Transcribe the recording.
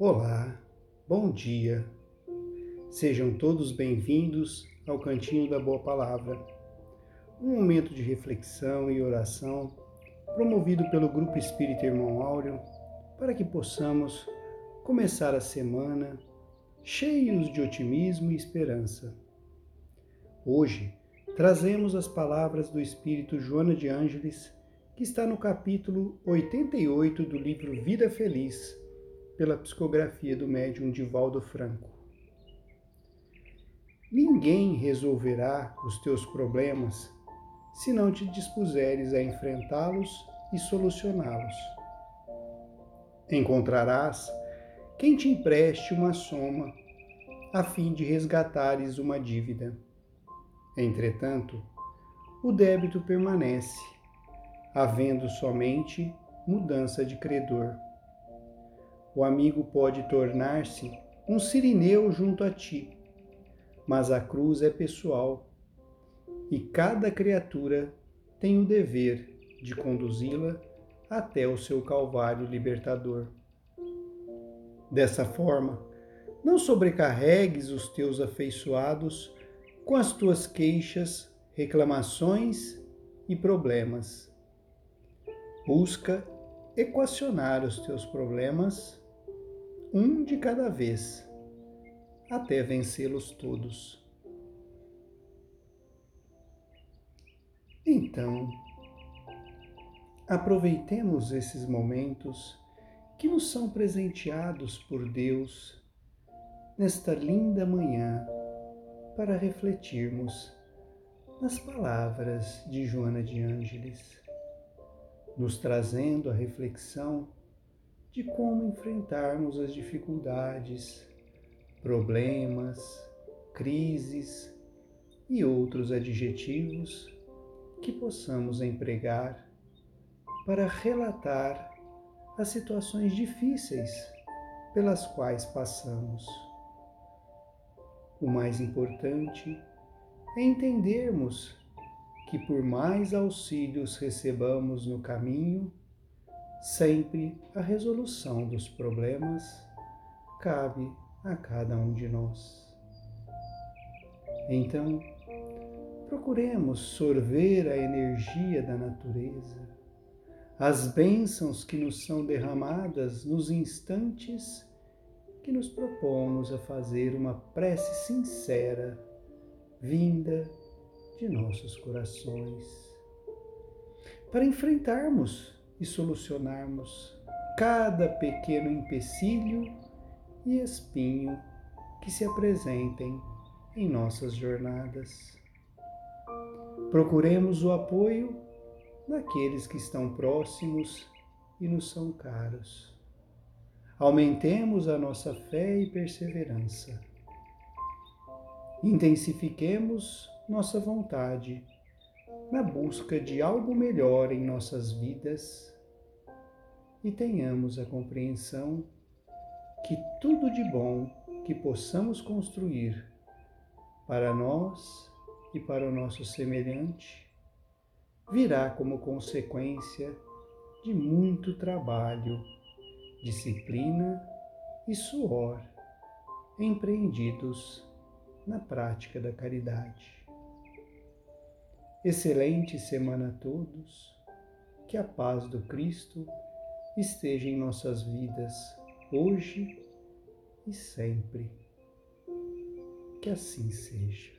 Olá, bom dia. Sejam todos bem-vindos ao Cantinho da Boa Palavra, um momento de reflexão e oração promovido pelo Grupo Espírita Irmão Áureo para que possamos começar a semana cheios de otimismo e esperança. Hoje trazemos as palavras do Espírito Joana de Ângeles, que está no capítulo 88 do livro Vida Feliz pela psicografia do médium Divaldo Franco. Ninguém resolverá os teus problemas se não te dispuseres a enfrentá-los e solucioná-los. Encontrarás quem te empreste uma soma a fim de resgatares uma dívida. Entretanto, o débito permanece, havendo somente mudança de credor o amigo pode tornar-se um sirineu junto a ti, mas a cruz é pessoal e cada criatura tem o dever de conduzi-la até o seu calvário libertador. Dessa forma, não sobrecarregues os teus afeiçoados com as tuas queixas, reclamações e problemas. Busca equacionar os teus problemas um de cada vez, até vencê-los todos. Então, aproveitemos esses momentos que nos são presenteados por Deus nesta linda manhã para refletirmos nas palavras de Joana de Ângeles, nos trazendo a reflexão de como enfrentarmos as dificuldades, problemas, crises e outros adjetivos que possamos empregar para relatar as situações difíceis pelas quais passamos. O mais importante é entendermos que, por mais auxílios recebamos no caminho, Sempre a resolução dos problemas cabe a cada um de nós. Então, procuremos sorver a energia da natureza, as bênçãos que nos são derramadas nos instantes que nos propomos a fazer uma prece sincera, vinda de nossos corações, para enfrentarmos e solucionarmos cada pequeno empecilho e espinho que se apresentem em nossas jornadas. Procuremos o apoio daqueles que estão próximos e nos são caros. Aumentemos a nossa fé e perseverança. Intensifiquemos nossa vontade na busca de algo melhor em nossas vidas e tenhamos a compreensão que tudo de bom que possamos construir para nós e para o nosso semelhante virá como consequência de muito trabalho, disciplina e suor empreendidos na prática da caridade. Excelente semana a todos. Que a paz do Cristo esteja em nossas vidas hoje e sempre. Que assim seja.